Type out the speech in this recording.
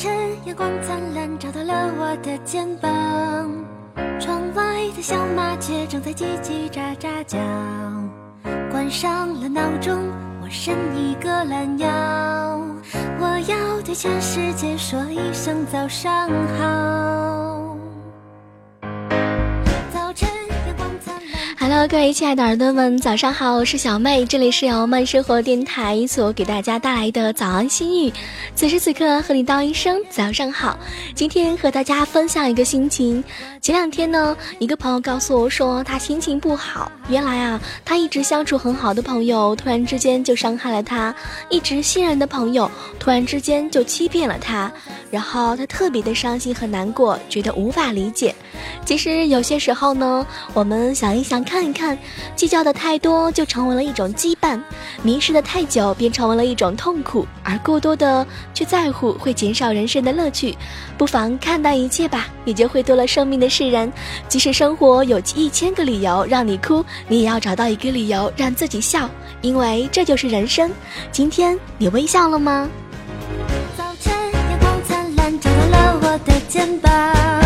晨阳光灿烂，照到了我的肩膀。窗外的小麻雀正在叽叽喳喳叫。关上了闹钟，我伸一个懒腰。我要对全世界说一声早上好。Hello，各位亲爱的耳朵们，早上好，我是小妹，这里是由慢生活电台所给大家带来的早安心语。此时此刻和你道一声早上好。今天和大家分享一个心情。前两天呢，一个朋友告诉我说他心情不好。原来啊，他一直相处很好的朋友，突然之间就伤害了他；一直信任的朋友，突然之间就欺骗了他。然后他特别的伤心和难过，觉得无法理解。其实有些时候呢，我们想一想看一看，计较的太多就成为了一种羁绊，迷失的太久便成为了一种痛苦，而过多的去在乎会减少人生的乐趣。不妨看淡一切吧，你就会多了生命的释然。即使生活有一千个理由让你哭，你也要找到一个理由让自己笑，因为这就是人生。今天你微笑了吗？早晨阳光灿烂，照到了我的肩膀。